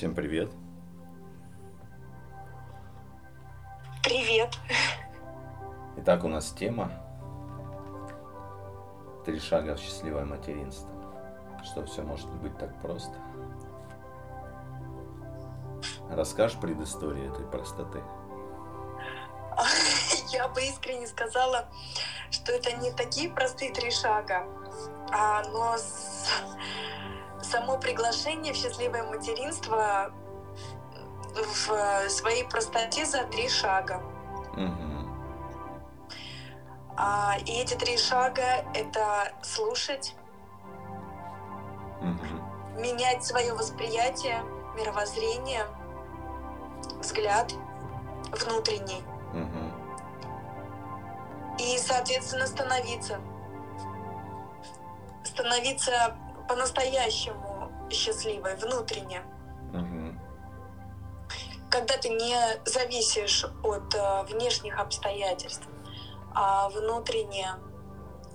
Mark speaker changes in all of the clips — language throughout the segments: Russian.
Speaker 1: Всем привет.
Speaker 2: Привет.
Speaker 1: Итак, у нас тема «Три шага в счастливое материнство». Что все может быть так просто. Расскажешь предысторию этой простоты?
Speaker 2: Я бы искренне сказала, что это не такие простые три шага, а, но с... само приглашение в счастливое материнство в своей простоте за три шага.
Speaker 1: Угу.
Speaker 2: А, и эти три шага — это слушать,
Speaker 1: Угу.
Speaker 2: менять свое восприятие, мировоззрение, взгляд внутренний
Speaker 1: Угу.
Speaker 2: и, соответственно, становиться. Становиться по-настоящему счастливой, внутренне.
Speaker 1: Угу.
Speaker 2: Когда ты не зависишь от э, внешних обстоятельств, а внутренне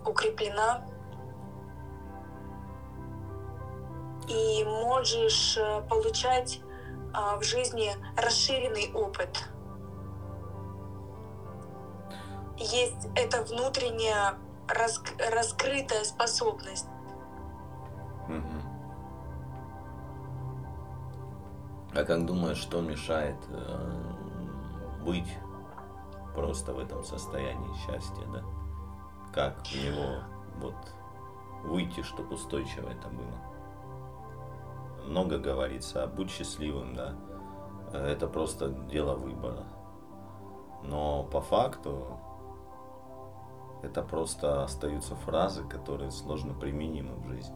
Speaker 2: укреплена и можешь э, получать а, в жизни расширенный опыт. Есть эта внутренняя раск- раскрытая способность.
Speaker 1: А как думаешь, что мешает э, быть просто в этом состоянии счастья, да? Как в него вот выйти, чтобы устойчиво это было? Много говорится, а будь счастливым, да? Э, Это просто дело выбора. Но по факту это просто остаются фразы, которые сложно применимы в жизни.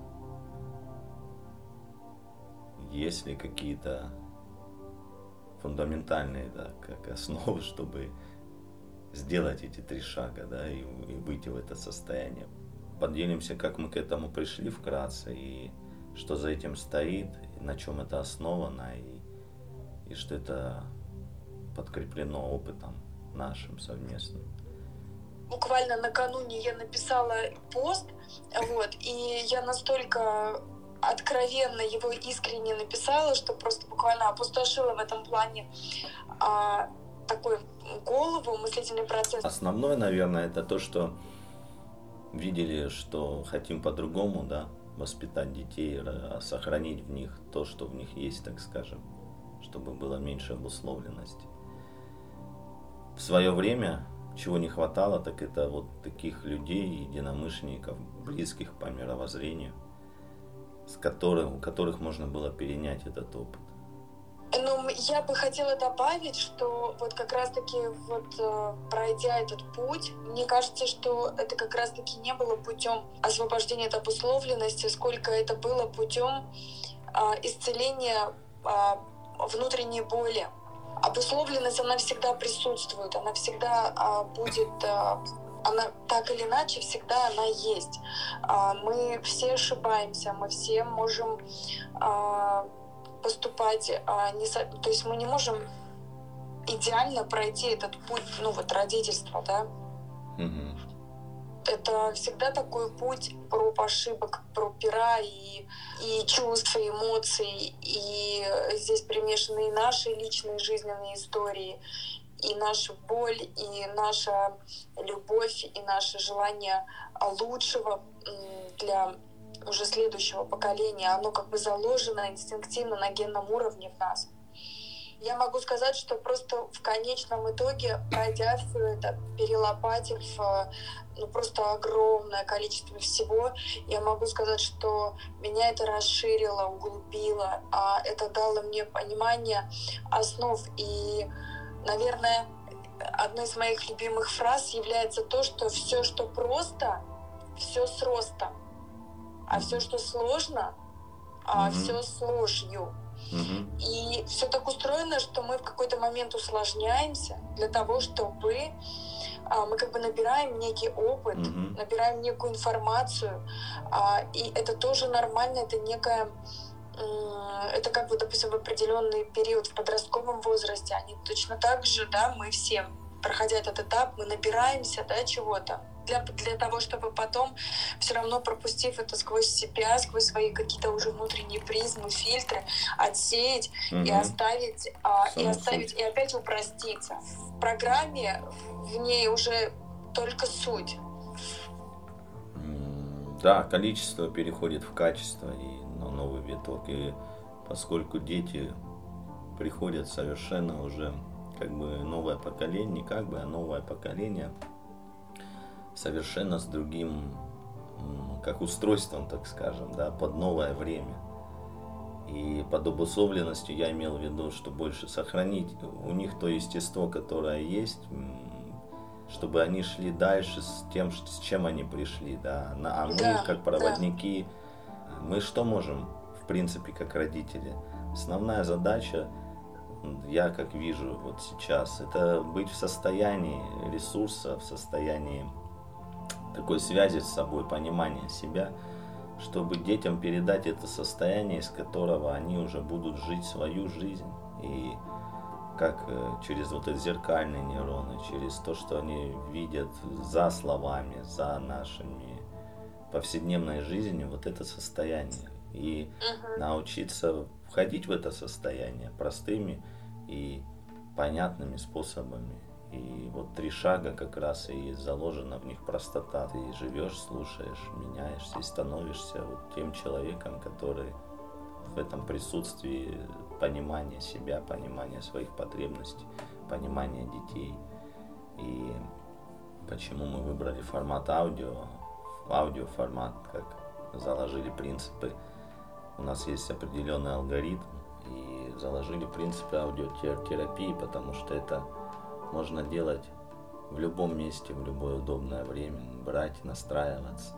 Speaker 1: Есть ли какие-то фундаментальные, да, как основы, чтобы сделать эти три шага, да, и, и выйти в это состояние. Поделимся, как мы к этому пришли вкратце, и что за этим стоит, на чем это основано, и, и что это подкреплено опытом нашим совместным.
Speaker 2: буквально накануне я написала пост, вот, и я настолько откровенно его искренне написала, что просто буквально опустошила в этом плане а, такой голову, мыслительный процесс.
Speaker 1: Основное, наверное, это то, что видели, что хотим по-другому, да, воспитать детей, ра- сохранить в них то, что в них есть, так скажем, чтобы было меньше обусловленности. В свое время, чего не хватало, так это вот таких людей, единомышленников, близких по мировоззрению, с которых, у которых можно было перенять этот опыт.
Speaker 2: Ну, я бы хотела добавить, что вот как раз-таки вот э, пройдя этот путь, мне кажется, что это как раз-таки не было путем освобождения от обусловленности, сколько это было путем а, исцеления а, внутренней боли. Обусловленность, она всегда присутствует, она всегда а, будет, а, она так или иначе всегда она есть. А, мы все ошибаемся, мы все можем а, поступать, а, не, то есть мы не можем идеально пройти этот путь, ну вот родительства, да. Это всегда такой путь проб ошибок, проб пера и, и чувств, и эмоций. И здесь примешаны и наши личные жизненные истории, и наша боль, и наша любовь, и наше желание лучшего для уже следующего поколения. Оно как бы заложено инстинктивно на генном уровне в нас. Я могу сказать, что просто в конечном итоге, пройдя все это, перелопатив э, ну, просто огромное количество всего, я могу сказать, что меня это расширило, углубило, а это дало мне понимание основ. И, наверное, одной из моих любимых фраз является то, что все, что просто, все с ростом, а все, что сложно, а
Speaker 1: Мгм.
Speaker 2: все с ложью.
Speaker 1: Мгм.
Speaker 2: И все так устроено, что мы в какой-то момент усложняемся для того, чтобы а, мы как бы набираем некий опыт,
Speaker 1: Мгм.
Speaker 2: набираем некую информацию, а, и это тоже нормально, это некая это как бы, допустим, в определенный период в подростковом возрасте, они точно так же, да, мы все, проходя этот этап, мы набираемся, да, чего-то. для, для того, чтобы потом все равно пропустив это сквозь себя, сквозь свои какие-то уже внутренние призмы, фильтры, отсеять угу. и оставить, а, и оставить, и опять упроститься. В программе в ней уже только суть.
Speaker 1: Да, количество переходит в качество и на новый виток. И поскольку дети приходят совершенно уже как бы новое поколение, не как бы, а новое поколение, совершенно с другим, как устройством, так скажем, да, под новое время. И под обусловленностью я имел в виду, что больше сохранить у них то естество, которое есть, чтобы они шли дальше с тем, с чем они пришли, да. А мы, да, как проводники, да. Мы что можем, в принципе, как родители? Основная задача, я как вижу вот сейчас, это быть в состоянии ресурса, в состоянии такой связи с собой, понимания себя, чтобы детям передать это состояние, из которого они уже будут жить свою жизнь. И как э, через вот эти зеркальные нейроны, через то, что они видят за словами, за нашими повседневной жизнью, вот это состояние. И uh-huh. научиться входить в это состояние простыми и понятными способами. И вот три шага как раз и заложена в них простота. Ты живешь, слушаешь, меняешься и становишься вот тем человеком, который в этом присутствии понимания себя, понимания своих потребностей, понимания детей. И почему мы выбрали формат аудио, аудиоформат, как заложили принципы. У нас есть определенный алгоритм, и заложили принципы аудиотерапии, потому что это можно делать в любом месте, в любое удобное время, брать, настраиваться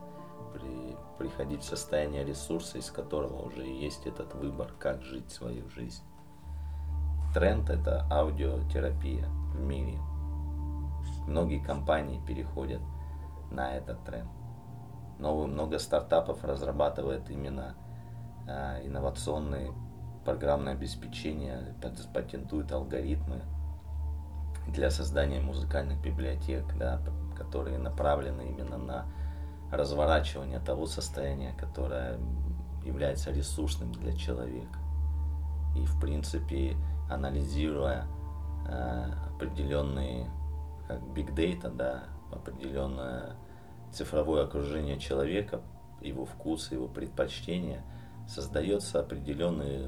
Speaker 1: при, приходить в состояние ресурса, из которого уже есть этот выбор, как жить свою жизнь. Тренд – это аудиотерапия в мире. Многие компании переходят на этот тренд. Новые, много стартапов разрабатывает именно э, инновационные программное обеспечение, патентуют алгоритмы для создания музыкальных библиотек, да, которые направлены именно на разворачивания того состояния, которое является ресурсным для человека. И, в принципе, анализируя э, определенные, как big data, да, определенное цифровое окружение человека, его вкусы, его предпочтения, создается определенный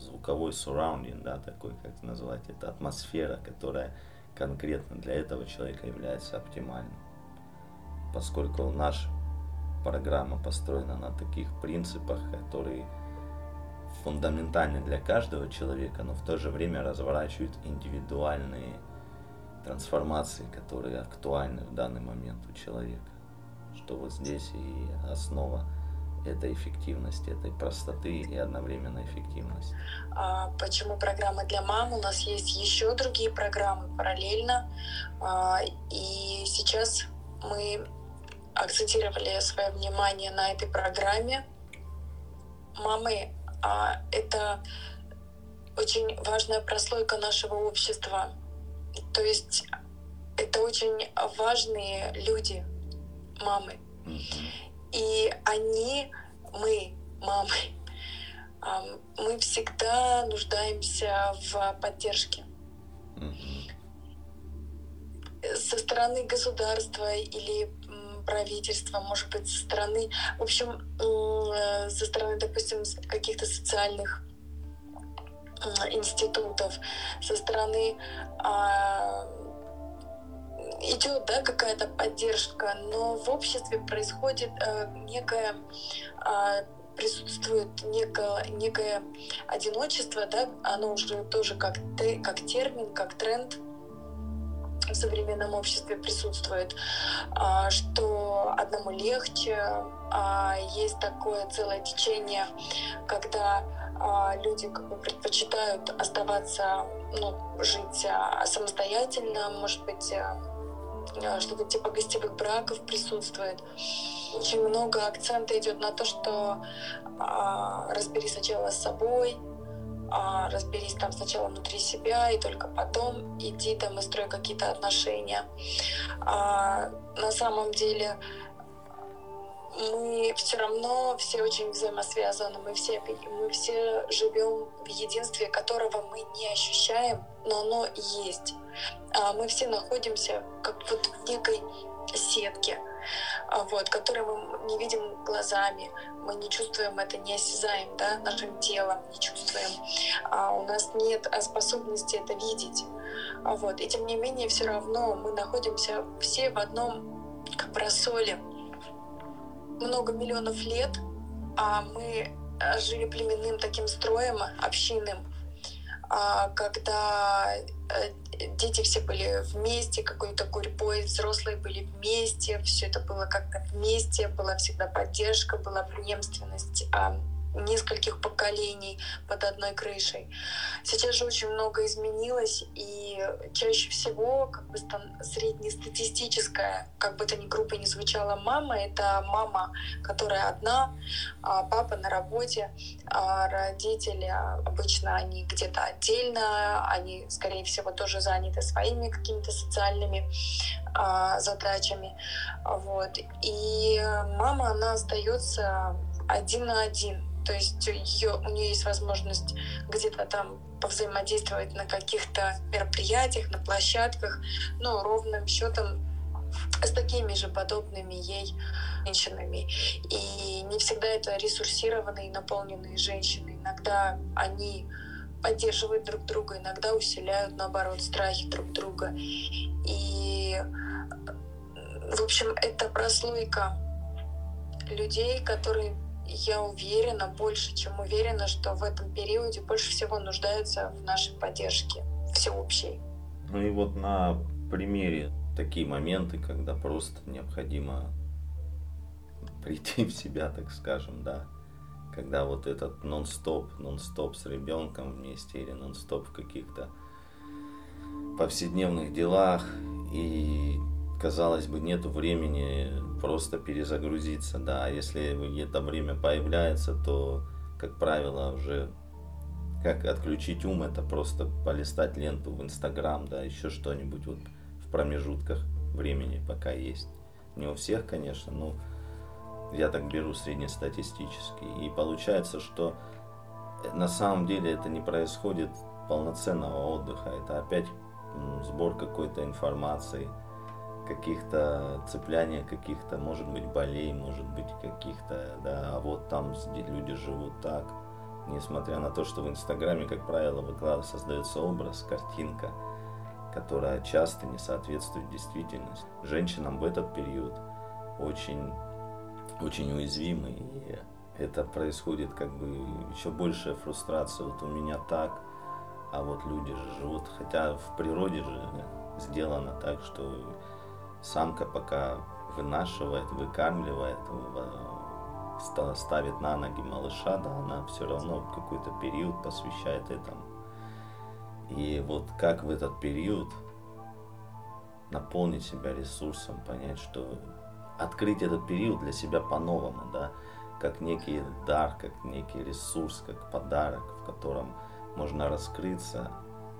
Speaker 1: звуковой surrounding, да, такой, как назвать это, атмосфера, которая конкретно для этого человека является оптимальной поскольку наша программа построена на таких принципах, которые фундаментальны для каждого человека, но в то же время разворачивают индивидуальные трансформации, которые актуальны в данный момент у человека. Что вот здесь и основа этой эффективности, этой простоты и одновременной эффективности.
Speaker 2: А почему программа для мам? У нас есть еще другие программы параллельно. А, и сейчас мы акцентировали свое внимание на этой программе. Мамы а, — это очень важная прослойка нашего общества. То есть это очень важные люди, мамы. И они, мы, мамы, мы всегда нуждаемся в поддержке. Со стороны государства или правительства, может быть, со стороны, в общем, э, со стороны, допустим, каких-то социальных институтов, со стороны а, идет да, какая-то поддержка, но в обществе происходит а, некое а, присутствует некое, некое одиночество, да, оно уже тоже как, как термин, как тренд в современном обществе присутствует, а, что одному легче, а есть такое целое течение, когда а, люди как бы предпочитают оставаться, ну, жить самостоятельно, может быть, что-то типа гостевых браков присутствует. Очень много акцента идет на то, что разбери сначала с собой, а, разберись там сначала внутри себя, и только потом иди там и строй какие-то отношения. А, на самом деле мы все равно все очень взаимосвязаны, мы все, мы все живем в единстве, которого мы не ощущаем, но оно есть. А мы все находимся как вот в некой сетке, а, вот, которую мы не видим глазами, мы не чувствуем это, не осязаем да, нашим телом, не чувствуем. А у нас нет способности это видеть. А вот. И тем не менее, все равно мы находимся все в одном как бы рассоле. Много миллионов лет, а мы а, жили племенным таким строем, общинным, а когда э, дети все были вместе, какой-то гурьбой, взрослые были вместе, все это было как-то вместе, была всегда поддержка, была преемственность а нескольких поколений под одной крышей. Сейчас же очень много изменилось, и чаще всего как бы среднестатистическая, как бы это ни группа не звучала, мама — это мама, которая одна, а папа на работе, а родители обычно они где-то отдельно, они, скорее всего, тоже заняты своими какими-то социальными а, задачами. Вот. И мама, она остается один на один то есть ее, у нее есть возможность где-то там повзаимодействовать на каких-то мероприятиях, на площадках, но ровным счетом с такими же подобными ей женщинами. И не всегда это ресурсированные, наполненные женщины. Иногда они поддерживают друг друга, иногда усиляют, наоборот, страхи друг друга. И, в общем, это прослойка людей, которые я уверена, больше чем уверена, что в этом периоде больше всего нуждаются в нашей поддержке всеобщей.
Speaker 1: Ну и вот на примере такие моменты, когда просто необходимо прийти в себя, так скажем, да, когда вот этот нон-стоп, нон-стоп с ребенком вместе или нон-стоп в каких-то повседневных делах и казалось бы, нет времени просто перезагрузиться, да, а если это время появляется, то, как правило, уже как отключить ум, это просто полистать ленту в Инстаграм, да, еще что-нибудь вот в промежутках времени пока есть. Не у всех, конечно, но я так беру среднестатистически. И получается, что на самом деле это не происходит полноценного отдыха, это опять сбор какой-то информации – каких-то цепляния каких-то, может быть, болей, может быть, каких-то, да, а вот там люди живут так. Несмотря на то, что в Инстаграме, как правило, выклад... создается образ, картинка, которая часто не соответствует действительности. Женщинам в этот период очень, очень уязвимы, и это происходит как бы еще большая фрустрация. Вот у меня так, а вот люди же живут, хотя в природе же сделано так, что самка пока вынашивает, выкармливает, ставит на ноги малыша, да, она все равно какой-то период посвящает этому. И вот как в этот период наполнить себя ресурсом, понять, что открыть этот период для себя по-новому, да, как некий дар, как некий ресурс, как подарок, в котором можно раскрыться,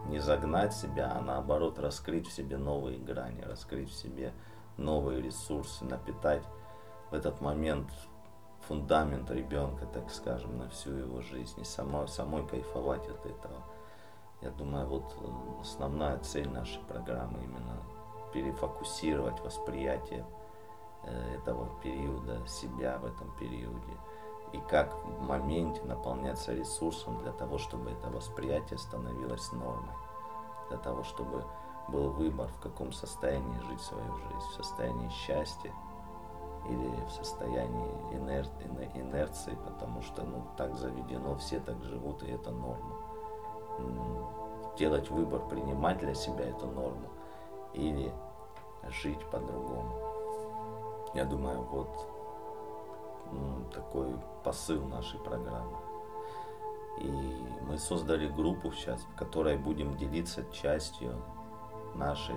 Speaker 1: не загнать себя, а наоборот раскрыть в себе новые грани, раскрыть в себе новые ресурсы, напитать в этот момент фундамент ребенка, так скажем, на всю его жизнь и самой, самой кайфовать от этого. Я думаю, вот э, основная цель нашей программы именно перефокусировать восприятие э, этого периода, себя в этом периоде. И как в моменте наполняться ресурсом для того, чтобы это восприятие становилось нормой. Для того, чтобы был выбор, в каком состоянии жить свою жизнь, в состоянии счастья или в состоянии инер... инерции, потому что ну, так заведено, все так живут, и это норма. Делать выбор, принимать для себя эту норму или жить по-другому. Я думаю, вот такой посыл нашей программы. И мы создали группу сейчас, в которой будем делиться частью нашей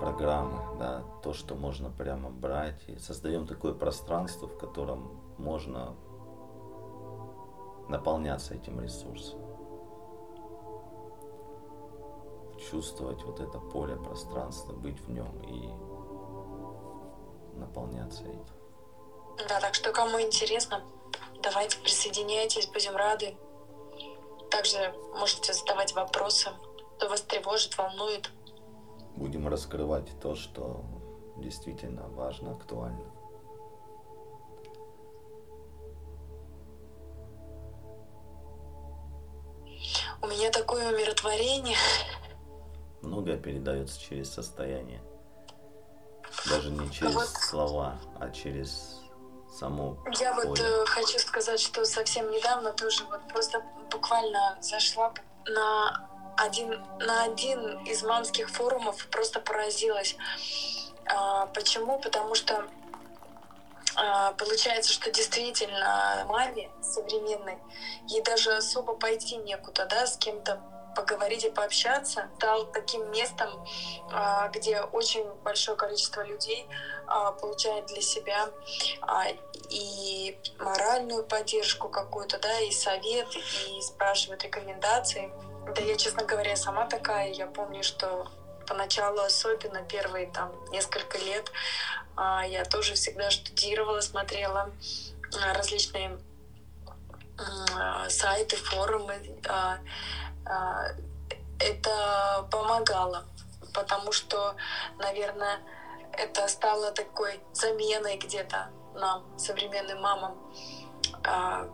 Speaker 1: программы, да, то, что можно прямо брать. И создаем такое пространство, в котором можно наполняться этим ресурсом. Чувствовать вот это поле пространства, быть в нем и наполняться этим.
Speaker 2: Да, так что кому интересно, давайте присоединяйтесь, будем рады. Также можете задавать вопросы, что вас тревожит, волнует.
Speaker 1: Будем раскрывать то, что действительно важно, актуально.
Speaker 2: У меня такое умиротворение.
Speaker 1: Многое передается через состояние. Даже не через вот. слова, а через само
Speaker 2: Я поле. вот э, хочу сказать, что совсем недавно тоже вот просто буквально зашла на один, на один из мамских форумов и просто поразилась. А, почему? Потому что а, получается, что действительно маме современной, ей даже особо пойти некуда, да, с кем-то поговорить и пообщаться, стал таким местом, а, где очень большое количество людей а, получает для себя и моральную поддержку какую-то, да, и совет, и спрашивают рекомендации. Да я, честно говоря, сама такая. Я помню, что поначалу особенно первые там несколько лет я тоже всегда штудировала, смотрела различные сайты, форумы, а, это помогало, потому что, наверное, это стало такой заменой где-то нам, современным мамам. А,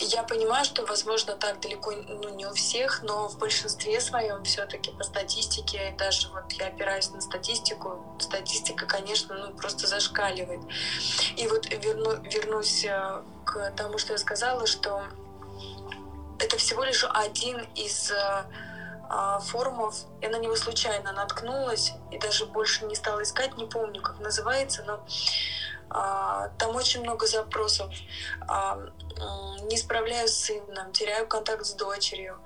Speaker 2: я понимаю, что, возможно, так далеко ну, не у всех, но в большинстве своем все-таки по статистике, даже вот я опираюсь на статистику, статистика, конечно, ну, просто зашкаливает. И вот верну, вернусь э, к тому, что я сказала, что это всего лишь один из э, а, форумов. Я на него случайно наткнулась и даже больше не стала искать, не помню, как называется, но а, там очень много запросов. А, не справляюсь с сыном, теряю контакт с дочерью,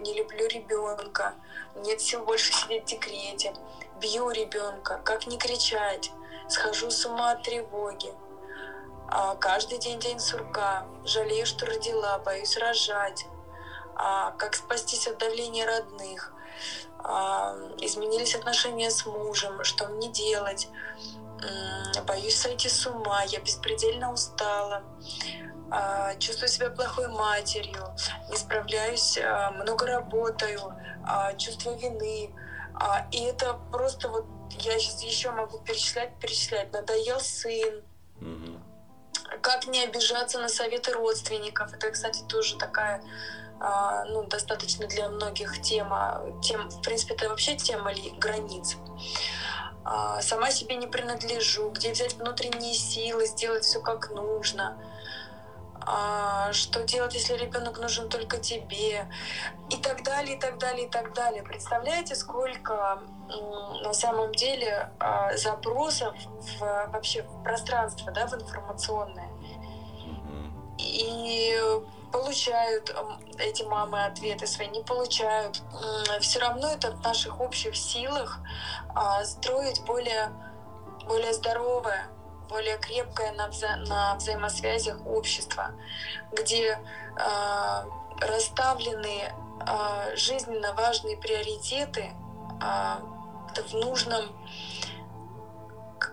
Speaker 2: не люблю ребенка, нет сил больше сидеть в декрете, бью ребенка, как не кричать, схожу с ума от тревоги, а, каждый день день сурка, жалею, что родила, боюсь рожать, а, как спастись от давления родных, а, изменились отношения с мужем, что мне делать, боюсь сойти с ума, я беспредельно устала, чувствую себя плохой матерью, не справляюсь, много работаю, чувствую вины. И это просто вот я сейчас еще могу перечислять, перечислять. Надоел сын, mm-hmm как не обижаться на советы родственников? Это, кстати, тоже такая а, ну, достаточно для многих тема. Тем, в принципе, это вообще тема границ. А, сама себе не принадлежу, где взять внутренние силы, сделать все как нужно а, что делать, если ребенок нужен только тебе, и так далее, и так далее, и так далее. Представляете, сколько на самом деле а, запросов в, вообще в пространство, да, в информационное. И получают эти мамы ответы свои, не получают. Все равно это в наших общих силах а, строить более, более здоровое, более крепкое на, вза на взаимосвязях общества, где э, расставлены э, жизненно важные приоритеты э, в нужном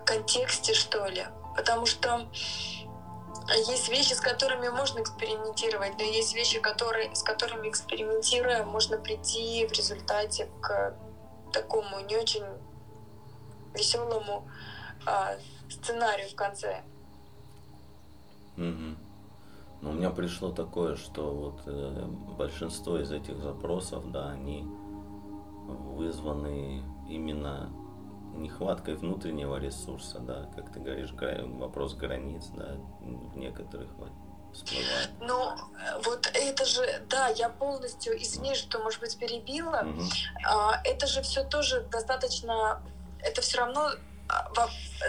Speaker 2: контексте, что ли. Потому что есть вещи, с которыми можно экспериментировать, но есть вещи, которые, с которыми экспериментируя, можно прийти в результате к такому не очень веселому а, сценарию в конце.
Speaker 1: Угу. Ну, у меня пришло такое, что вот э, большинство из этих запросов, да, они вызваны именно нехваткой внутреннего ресурса, да, как ты говоришь, вопрос границ, да, в некоторых всплывает.
Speaker 2: Ну, вот это же, да, я полностью, извини, что, может быть, перебила, угу. это же все тоже достаточно, это все равно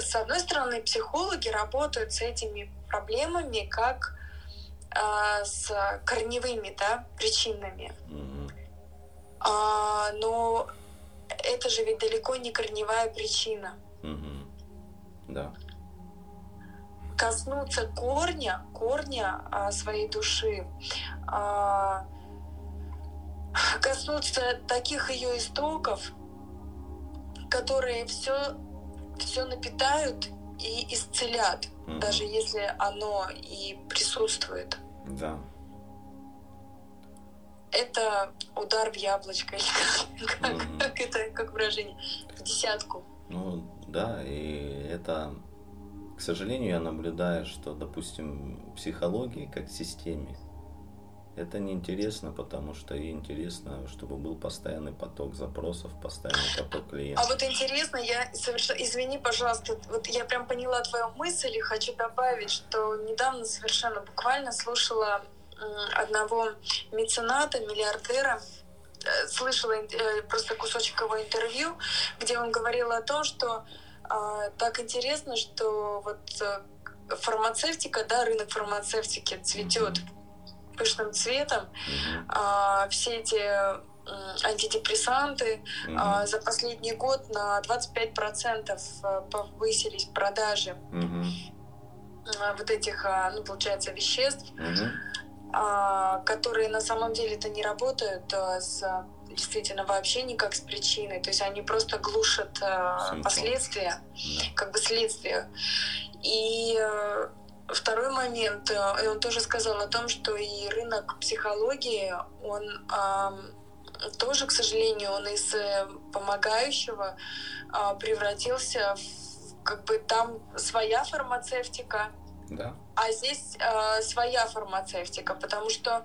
Speaker 2: с одной стороны, психологи работают с этими проблемами как э, с корневыми да, причинами. Mm-hmm. А, но это же ведь далеко не корневая причина.
Speaker 1: Mm-hmm. Да.
Speaker 2: Коснуться корня, корня а, своей души, а, коснуться таких ее истоков, которые все, все напитают и исцелят, mm-hmm. даже если оно и присутствует.
Speaker 1: Да.
Speaker 2: Это удар в яблочко, как, mm-hmm. как это, как выражение, в десятку.
Speaker 1: Ну да, и это, к сожалению, я наблюдаю, что, допустим, психологии как системе это неинтересно, потому что интересно, чтобы был постоянный поток запросов, постоянный поток клиентов.
Speaker 2: А вот интересно, я совершенно, извини, пожалуйста, вот я прям поняла твою мысль и хочу добавить, что недавно совершенно буквально слушала одного мецената, миллиардера, э, слышала э, просто кусочек его интервью, где он говорил о том, что э, так интересно, что вот э, фармацевтика, да, рынок фармацевтики цветет. Mm-hmm пышным цветом. Mm-hmm. А, все эти антидепрессанты mm-hmm. а, за последний год на 25% э, повысились продажи mm-hmm. вот этих, а, ну, получается, веществ, mm-hmm. а, которые на самом деле это не работают а, с действительно вообще никак с причиной, то есть они просто глушат а, последствия, yeah. как бы следствие. И Второй момент, э, и он тоже сказал о том, что и рынок психологии, он тоже, к сожалению, он из э, помогающего э, превратился в как бы там своя фармацевтика,
Speaker 1: да.
Speaker 2: А здесь э, своя фармацевтика, потому что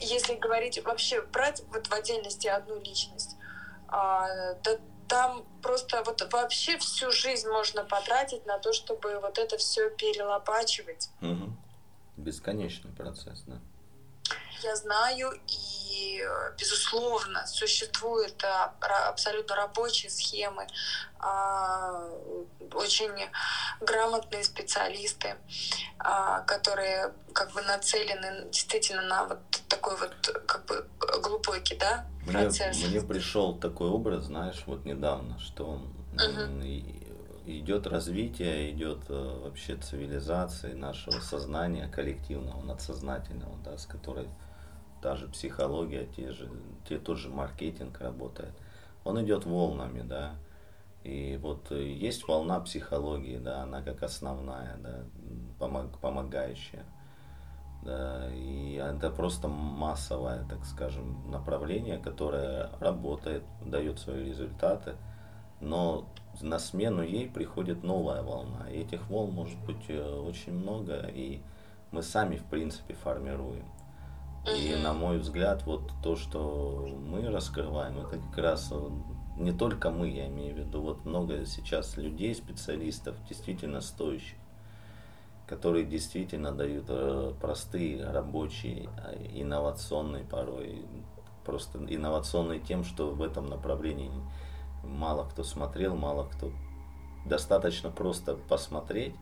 Speaker 2: если говорить вообще брать вот в отдельности одну личность, э, то там просто вот вообще всю жизнь можно потратить на то, чтобы вот это все перелопачивать.
Speaker 1: Угу. Бесконечный процесс, да.
Speaker 2: Я знаю, и, безусловно, существуют а, абсолютно рабочие схемы, а, очень грамотные специалисты, а, которые как бы нацелены действительно на вот такой вот как бы глубокий, да,
Speaker 1: процесс. Мне, мне пришел такой образ, знаешь, вот недавно, что uh идет развитие, идет э, вообще цивилизация нашего сознания коллективного, надсознательного, да, с которой та же психология, те же, те, тот же маркетинг работает. Он идет волнами, да. И вот э, есть волна психологии, да, она как основная, да, помог, помогающая. Да, и это просто массовое, так скажем, направление, которое работает, дает свои результаты, но на смену ей приходит новая волна. И этих волн может быть э, очень много, и мы сами, в принципе, формируем. И на мой взгляд, вот то, что мы раскрываем, это как раз не только мы, я имею в виду, вот много сейчас людей, специалистов, действительно стоящих которые действительно дают э, простые, рабочие, а, инновационные порой, просто инновационные тем, что в этом направлении мало кто смотрел, мало кто. Достаточно просто посмотреть,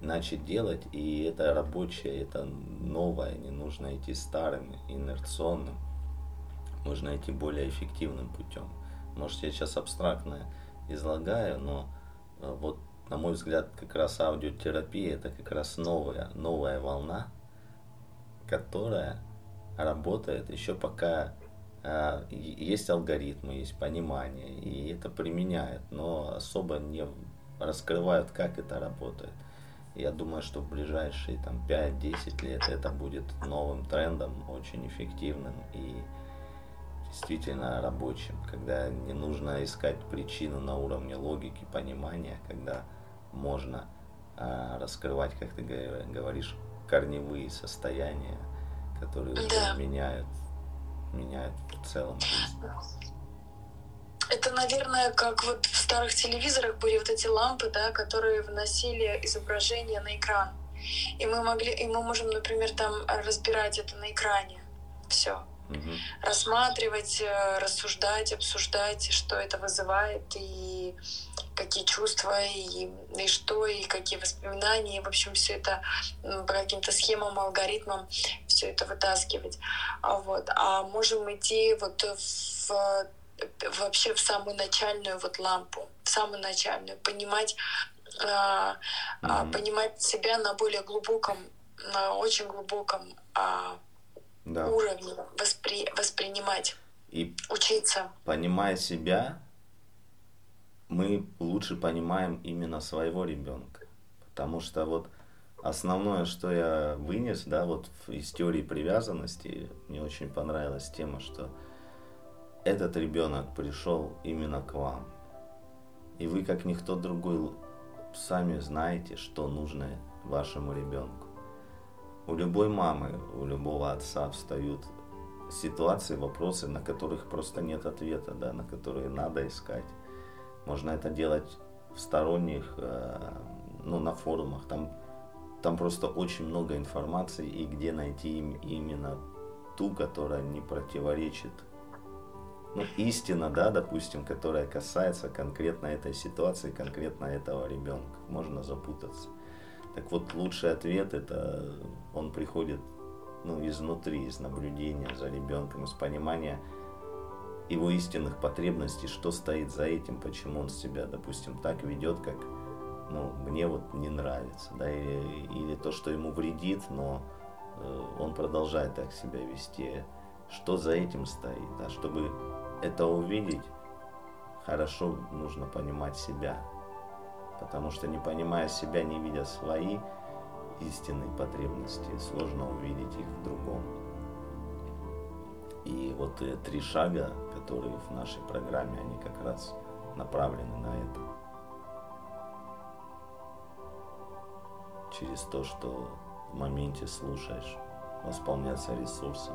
Speaker 1: начать делать, и это рабочее, это новое, не нужно идти старым, инерционным, нужно идти более эффективным путем. Может, я сейчас абстрактно излагаю, но э, вот на мой взгляд, как раз аудиотерапия это как раз новая, новая волна, которая работает еще пока э, есть алгоритмы, есть понимание, и это применяют, но особо не раскрывают, как это работает. Я думаю, что в ближайшие там, 5-10 лет это будет новым трендом, очень эффективным и действительно рабочим, когда не нужно искать причину на уровне логики, понимания, когда можно а, раскрывать, как ты говоришь, корневые состояния, которые да. меняют, меняют в целом жизнь.
Speaker 2: Это, наверное, как вот в старых телевизорах были вот эти лампы, да, которые вносили изображение на экран. И мы могли, и мы можем, например, там разбирать это на экране. Все угу. рассматривать, э, рассуждать, обсуждать, что это вызывает, и какие чувства, и, и что, и какие воспоминания. И, в общем, все это по каким-то схемам, алгоритмам все это вытаскивать. А вот. А можем идти вот в вообще в самую начальную вот лампу, в самую начальную, понимать, э, mm-hmm. понимать себя на более глубоком, на очень глубоком э, да. уровне воспри, воспринимать.
Speaker 1: И
Speaker 2: учиться.
Speaker 1: Понимая себя, мы лучше понимаем именно своего ребенка. Потому что вот основное, что я вынес, да, вот из теории привязанности, мне очень понравилась тема, что этот ребенок пришел именно к вам. И вы, как никто другой, сами знаете, что нужно вашему ребенку. У любой мамы, у любого отца встают ситуации, вопросы, на которых просто нет ответа, да, на которые надо искать. Можно это делать в сторонних, э, ну, на форумах. Там, там просто очень много информации, и где найти им именно ту, которая не противоречит ну, истина, да, допустим, которая касается конкретно этой ситуации, конкретно этого ребенка. Можно запутаться. Так вот, лучший ответ это он приходит ну, изнутри, из наблюдения за ребенком, из понимания его истинных потребностей, что стоит за этим, почему он себя, допустим, так ведет, как ну, мне вот не нравится, да, или, или то, что ему вредит, но э, он продолжает так себя вести. Что за этим стоит, да, чтобы это увидеть, хорошо нужно понимать себя. Потому что не понимая себя, не видя свои истинные потребности, сложно увидеть их в другом. И вот э, три шага, которые в нашей программе, они как раз направлены на это. Через то, что в моменте слушаешь, восполняться ресурсом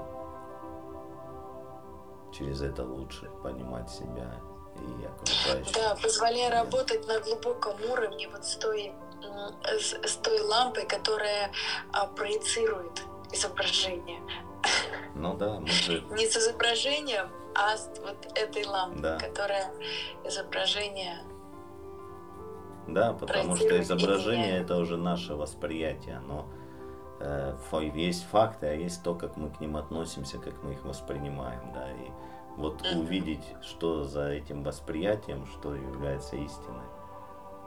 Speaker 1: через это лучше понимать себя и окружающих.
Speaker 2: Да, позволяя работать на глубоком уровне, вот с той, с, с той лампой, которая а, проецирует изображение.
Speaker 1: Ну да, мы же...
Speaker 2: Не с изображением, а с вот этой лампой, да. которая изображение
Speaker 1: да, потому что изображение это уже наше восприятие, но есть факты, а есть то, как мы к ним относимся, как мы их воспринимаем, да, и вот увидеть, что за этим восприятием, что является истиной.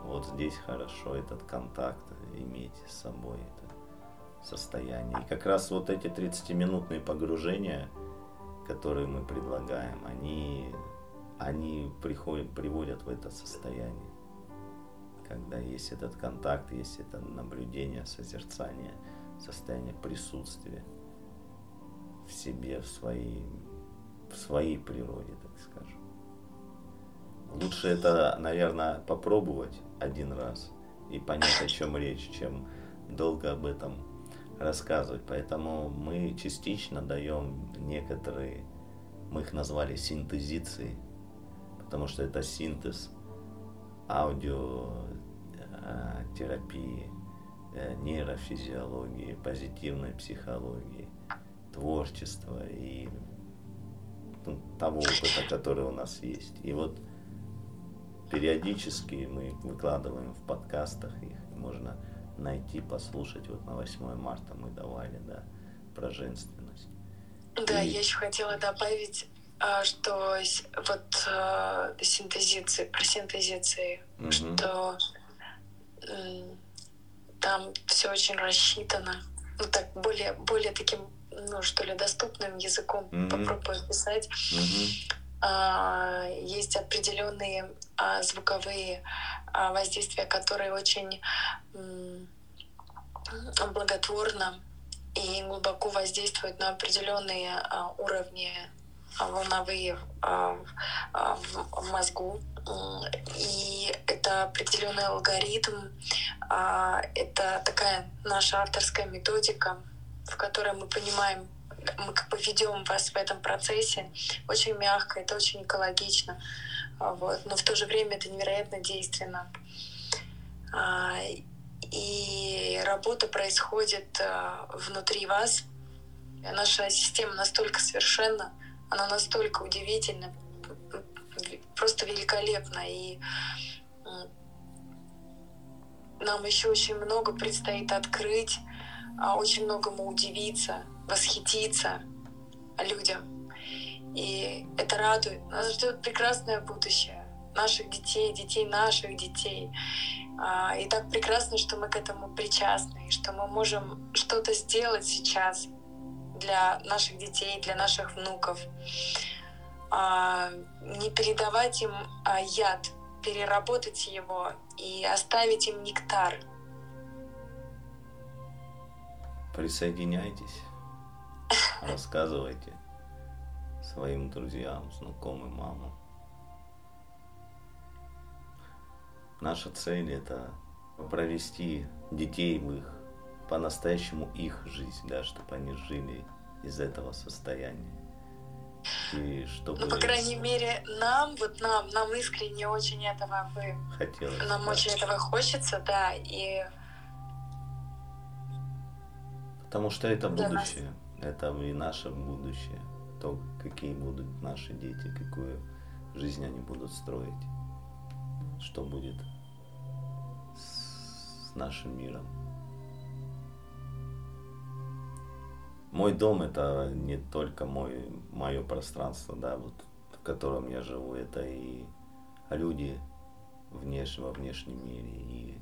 Speaker 1: Вот здесь хорошо этот контакт иметь с собой, это состояние. И как раз вот эти 30-минутные погружения, которые мы предлагаем, они, они приходят, приводят в это состояние. Когда есть этот контакт, есть это наблюдение, созерцание, состояние присутствия в себе, в своей в своей природе, так скажем. Лучше это, наверное, попробовать один раз и понять, о чем речь, чем долго об этом рассказывать. Поэтому мы частично даем некоторые, мы их назвали синтезиции, потому что это синтез аудиотерапии, нейрофизиологии, позитивной психологии, творчества и того опыта, который у нас есть. И вот периодически мы выкладываем в подкастах их, можно найти, послушать. Вот на 8 марта мы давали, да, про женственность.
Speaker 2: Да, и... я еще хотела добавить, а, что вот а, синтезиции, про синтезиции, угу. что там все очень рассчитано, ну так более более таким ну, что ли, доступным языком mm-hmm. попробую описать. Mm-hmm. А, есть определенные а, звуковые а, воздействия, которые очень м, благотворно и глубоко воздействуют на определенные а, уровни волновые а, а, в, мозгу. И это определенный алгоритм, а, это такая наша авторская методика, в которой мы понимаем, мы как бы ведем вас в этом процессе очень мягко, это очень экологично, а, вот, но в то же время это невероятно действенно. А, и работа происходит а, внутри вас. Наша система настолько совершенна, она настолько удивительна, просто великолепна. И нам еще очень много предстоит открыть а, очень многому удивиться, восхититься людям. И это радует. Нас ждет прекрасное будущее наших детей, детей наших детей. А, и так прекрасно, что мы к этому причастны, что мы можем что-то сделать сейчас для наших детей, для наших внуков. а, не передавать им а, яд, переработать его и оставить им нектар.
Speaker 1: Присоединяйтесь, рассказывайте своим друзьям, знакомым, мамам. Наша цель это провести детей в их по-настоящему их жизнь, да, чтобы они жили из этого состояния.
Speaker 2: И чтобы... Ну, по крайней мере, нам, вот нам, нам искренне очень этого бы...
Speaker 1: Хотелось.
Speaker 2: Нам да. очень этого хочется, да, и...
Speaker 1: Потому что это будущее. Нас. Это и наше будущее. То, какие будут наши дети, какую жизнь они будут строить. Что будет с нашим миром. Мой дом это не только мой, мое пространство, да, вот, в котором я живу, это и люди внеш, во внешнем мире. И,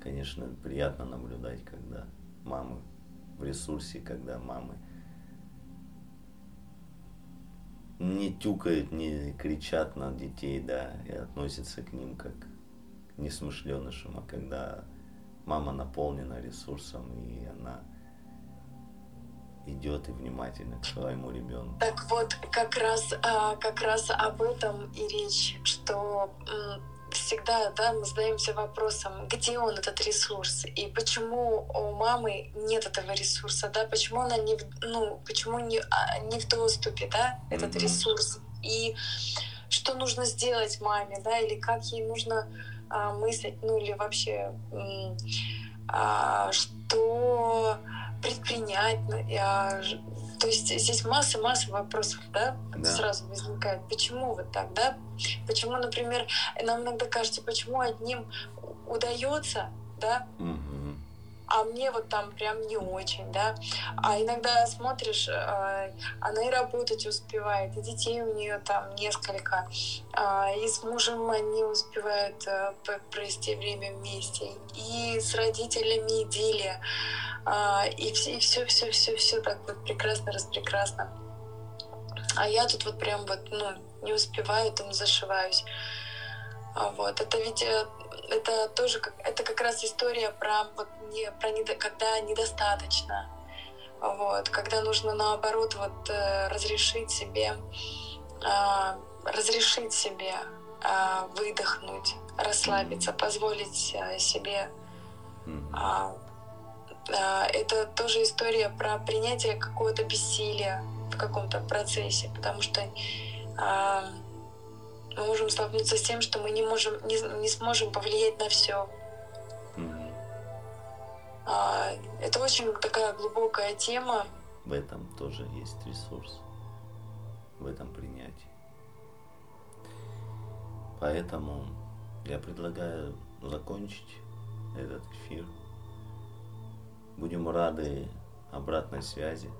Speaker 1: конечно, приятно наблюдать, когда мамы в ресурсе, когда мамы не тюкают, не кричат на детей, да, и относятся к ним как к несмышленышам, а когда мама наполнена ресурсом, и она идет и внимательно к своему ребенку.
Speaker 2: Так вот, как раз, а, как раз об этом и речь, что всегда да, мы задаемся вопросом, где он этот ресурс и почему у мамы нет этого ресурса, да, почему она не, ну, почему не, а, не в доступе, да, этот mm-hmm. ресурс и что нужно сделать маме, да, или как ей нужно а, мыслить, ну или вообще а, что предпринять. А, то есть здесь масса-масса вопросов, да, да, сразу возникает. Почему вот так, да? Почему, например, нам иногда кажется, почему одним удается, да, угу а мне вот там прям не очень, да. А иногда смотришь, э, она и работать успевает, и детей у нее там несколько, а, и с мужем они успевают э, провести время вместе, и с родителями идиллия, а, и все, и все, все, все, все так вот прекрасно, распрекрасно. А я тут вот прям вот, ну, не успеваю, там зашиваюсь. А вот. Это ведь э, это тоже как, это как раз история про, вот, не, про недо, когда недостаточно. Вот, когда нужно наоборот вот, э, разрешить себе, э, разрешить себе э, выдохнуть, расслабиться, позволить э, себе. Э, это тоже история про принятие какого-то бессилия в каком-то процессе, потому что мы можем столкнуться с тем, что мы не можем, не, не сможем повлиять на все. Mm-hmm. А, это очень такая глубокая тема.
Speaker 1: В этом тоже есть ресурс, в этом принятии. Поэтому я предлагаю закончить этот эфир. Будем рады обратной связи.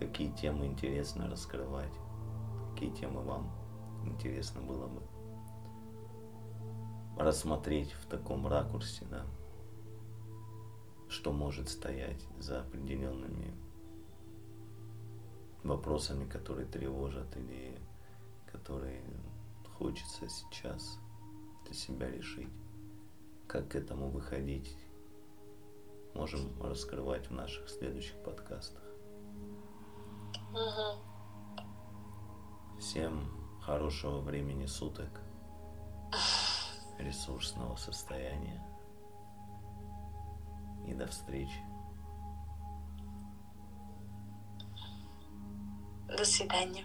Speaker 1: Какие темы интересно раскрывать какие темы вам интересно было бы рассмотреть в таком ракурсе, да, что может стоять за определенными вопросами, которые тревожат или которые хочется сейчас для себя решить. Как к этому выходить, можем раскрывать в наших следующих подкастах.
Speaker 2: Uh-huh.
Speaker 1: Всем хорошего времени суток, ресурсного состояния. И до встречи.
Speaker 2: До свидания.